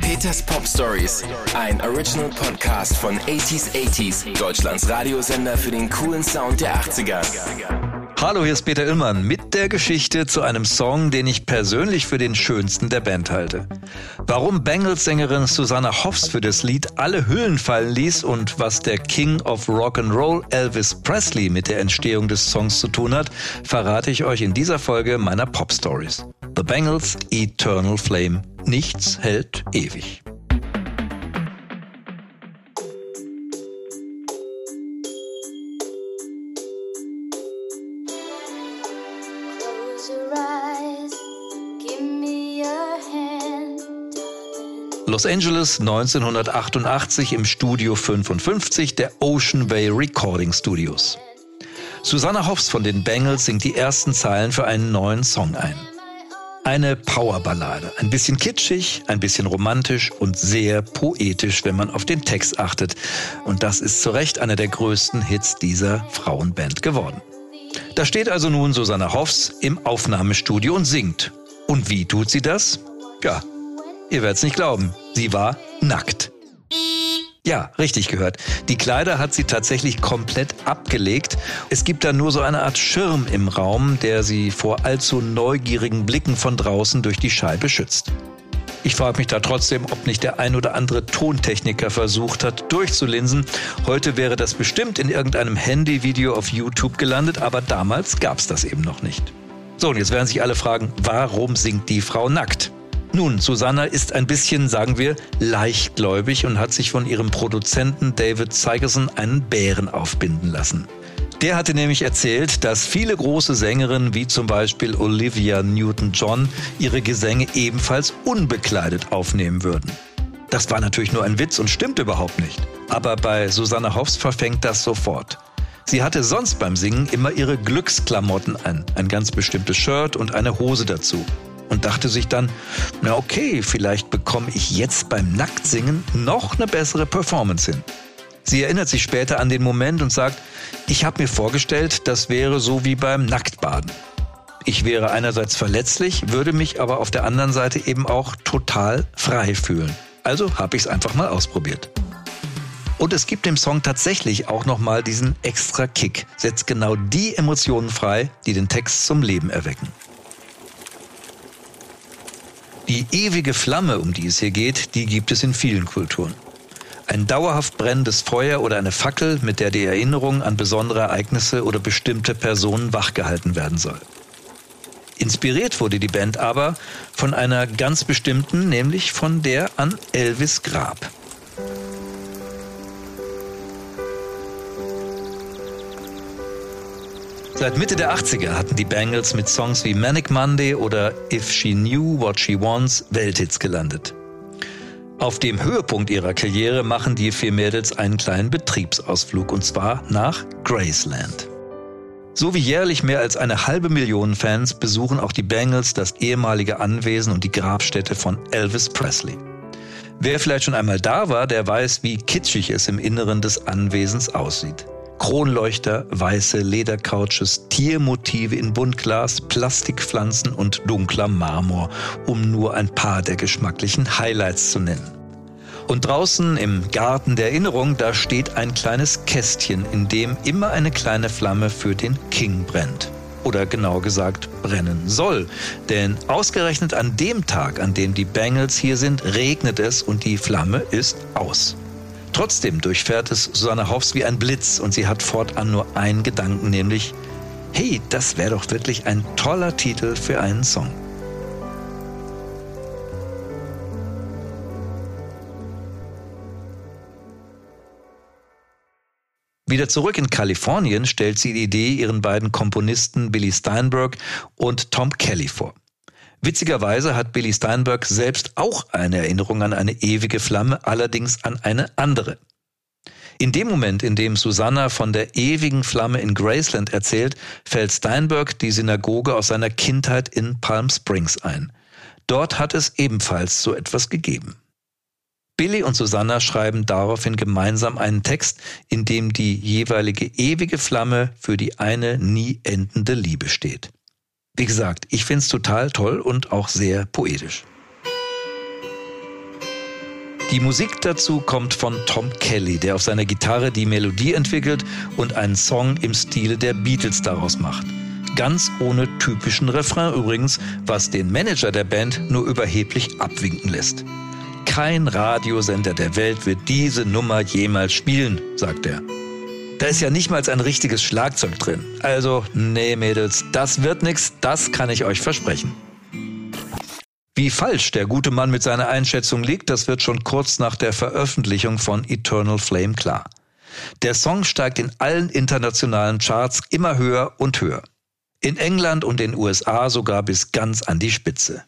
Peters Pop Stories, ein Original Podcast von 80s 80s, Deutschlands Radiosender für den coolen Sound der 80er. Hallo, hier ist Peter Illmann mit der Geschichte zu einem Song, den ich persönlich für den schönsten der Band halte. Warum Bengals-Sängerin Susanna Hoffs für das Lied alle Hüllen fallen ließ und was der King of Rock and Roll Elvis Presley mit der Entstehung des Songs zu tun hat, verrate ich euch in dieser Folge meiner Pop Stories. The Bengals Eternal Flame. Nichts hält ewig. Los Angeles 1988 im Studio 55 der Ocean Way Recording Studios. Susanna Hoffs von den Bengals singt die ersten Zeilen für einen neuen Song ein. Eine Powerballade, ein bisschen kitschig, ein bisschen romantisch und sehr poetisch, wenn man auf den Text achtet. Und das ist zu Recht einer der größten Hits dieser Frauenband geworden. Da steht also nun Susanna Hoffs im Aufnahmestudio und singt. Und wie tut sie das? Ja, ihr werdet's nicht glauben. Sie war nackt. Ja, richtig gehört. Die Kleider hat sie tatsächlich komplett abgelegt. Es gibt da nur so eine Art Schirm im Raum, der sie vor allzu neugierigen Blicken von draußen durch die Scheibe schützt. Ich frage mich da trotzdem, ob nicht der ein oder andere Tontechniker versucht hat, durchzulinsen. Heute wäre das bestimmt in irgendeinem Handyvideo auf YouTube gelandet, aber damals gab's das eben noch nicht. So, und jetzt werden sich alle fragen, warum singt die Frau nackt? Nun, Susanna ist ein bisschen, sagen wir, leichtgläubig und hat sich von ihrem Produzenten David Sigerson einen Bären aufbinden lassen. Der hatte nämlich erzählt, dass viele große Sängerinnen wie zum Beispiel Olivia Newton-John ihre Gesänge ebenfalls unbekleidet aufnehmen würden. Das war natürlich nur ein Witz und stimmt überhaupt nicht. Aber bei Susanna Hoffs verfängt das sofort. Sie hatte sonst beim Singen immer ihre Glücksklamotten an, ein ganz bestimmtes Shirt und eine Hose dazu und dachte sich dann, na okay, vielleicht bekomme ich jetzt beim Nacktsingen noch eine bessere Performance hin. Sie erinnert sich später an den Moment und sagt, ich habe mir vorgestellt, das wäre so wie beim Nacktbaden. Ich wäre einerseits verletzlich, würde mich aber auf der anderen Seite eben auch total frei fühlen. Also habe ich es einfach mal ausprobiert. Und es gibt dem Song tatsächlich auch nochmal diesen extra Kick, setzt genau die Emotionen frei, die den Text zum Leben erwecken. Die ewige Flamme, um die es hier geht, die gibt es in vielen Kulturen. Ein dauerhaft brennendes Feuer oder eine Fackel, mit der die Erinnerung an besondere Ereignisse oder bestimmte Personen wachgehalten werden soll. Inspiriert wurde die Band aber von einer ganz bestimmten, nämlich von der an Elvis Grab. Seit Mitte der 80er hatten die Bangles mit Songs wie Manic Monday oder If She Knew What She Wants Welthits gelandet. Auf dem Höhepunkt ihrer Karriere machen die vier Mädels einen kleinen Betriebsausflug und zwar nach Graceland. So wie jährlich mehr als eine halbe Million Fans besuchen auch die Bangles das ehemalige Anwesen und die Grabstätte von Elvis Presley. Wer vielleicht schon einmal da war, der weiß, wie kitschig es im Inneren des Anwesens aussieht. Kronleuchter, weiße Ledercouches, Tiermotive in Buntglas, Plastikpflanzen und dunkler Marmor, um nur ein paar der geschmacklichen Highlights zu nennen. Und draußen im Garten der Erinnerung, da steht ein kleines Kästchen, in dem immer eine kleine Flamme für den King brennt. Oder genau gesagt brennen soll. Denn ausgerechnet an dem Tag, an dem die Bengals hier sind, regnet es und die Flamme ist aus. Trotzdem durchfährt es Susanne Hoffs wie ein Blitz und sie hat fortan nur einen Gedanken, nämlich, hey, das wäre doch wirklich ein toller Titel für einen Song. Wieder zurück in Kalifornien stellt sie die Idee ihren beiden Komponisten Billy Steinberg und Tom Kelly vor. Witzigerweise hat Billy Steinberg selbst auch eine Erinnerung an eine ewige Flamme, allerdings an eine andere. In dem Moment, in dem Susanna von der ewigen Flamme in Graceland erzählt, fällt Steinberg die Synagoge aus seiner Kindheit in Palm Springs ein. Dort hat es ebenfalls so etwas gegeben. Billy und Susanna schreiben daraufhin gemeinsam einen Text, in dem die jeweilige ewige Flamme für die eine nie endende Liebe steht. Wie gesagt, ich finde es total toll und auch sehr poetisch. Die Musik dazu kommt von Tom Kelly, der auf seiner Gitarre die Melodie entwickelt und einen Song im Stile der Beatles daraus macht. Ganz ohne typischen Refrain übrigens, was den Manager der Band nur überheblich abwinken lässt. Kein Radiosender der Welt wird diese Nummer jemals spielen, sagt er. Da ist ja nicht mal ein richtiges Schlagzeug drin. Also, nee, Mädels, das wird nix, das kann ich euch versprechen. Wie falsch der gute Mann mit seiner Einschätzung liegt, das wird schon kurz nach der Veröffentlichung von Eternal Flame klar. Der Song steigt in allen internationalen Charts immer höher und höher. In England und den USA sogar bis ganz an die Spitze.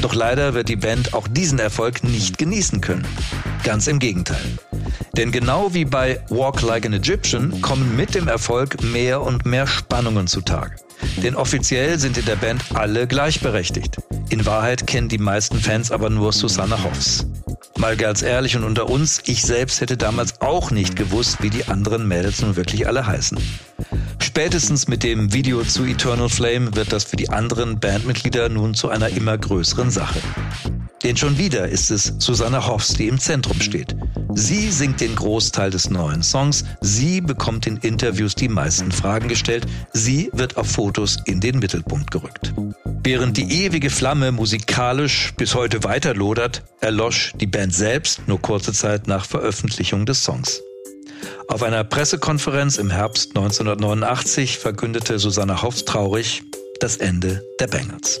Doch leider wird die Band auch diesen Erfolg nicht genießen können. Ganz im Gegenteil. Denn genau wie bei Walk Like an Egyptian kommen mit dem Erfolg mehr und mehr Spannungen zutage. Denn offiziell sind in der Band alle gleichberechtigt. In Wahrheit kennen die meisten Fans aber nur Susanna Hoffs. Mal ganz ehrlich und unter uns, ich selbst hätte damals auch nicht gewusst, wie die anderen Mädels nun wirklich alle heißen. Spätestens mit dem Video zu Eternal Flame wird das für die anderen Bandmitglieder nun zu einer immer größeren Sache. Denn schon wieder ist es Susanna Hoffs, die im Zentrum steht. Sie singt den Großteil des neuen Songs, sie bekommt in Interviews die meisten Fragen gestellt, sie wird auf Fotos in den Mittelpunkt gerückt. Während die ewige Flamme musikalisch bis heute weiter lodert, erlosch die Band selbst nur kurze Zeit nach Veröffentlichung des Songs. Auf einer Pressekonferenz im Herbst 1989 verkündete Susanna Hoffs traurig das Ende der Bengals.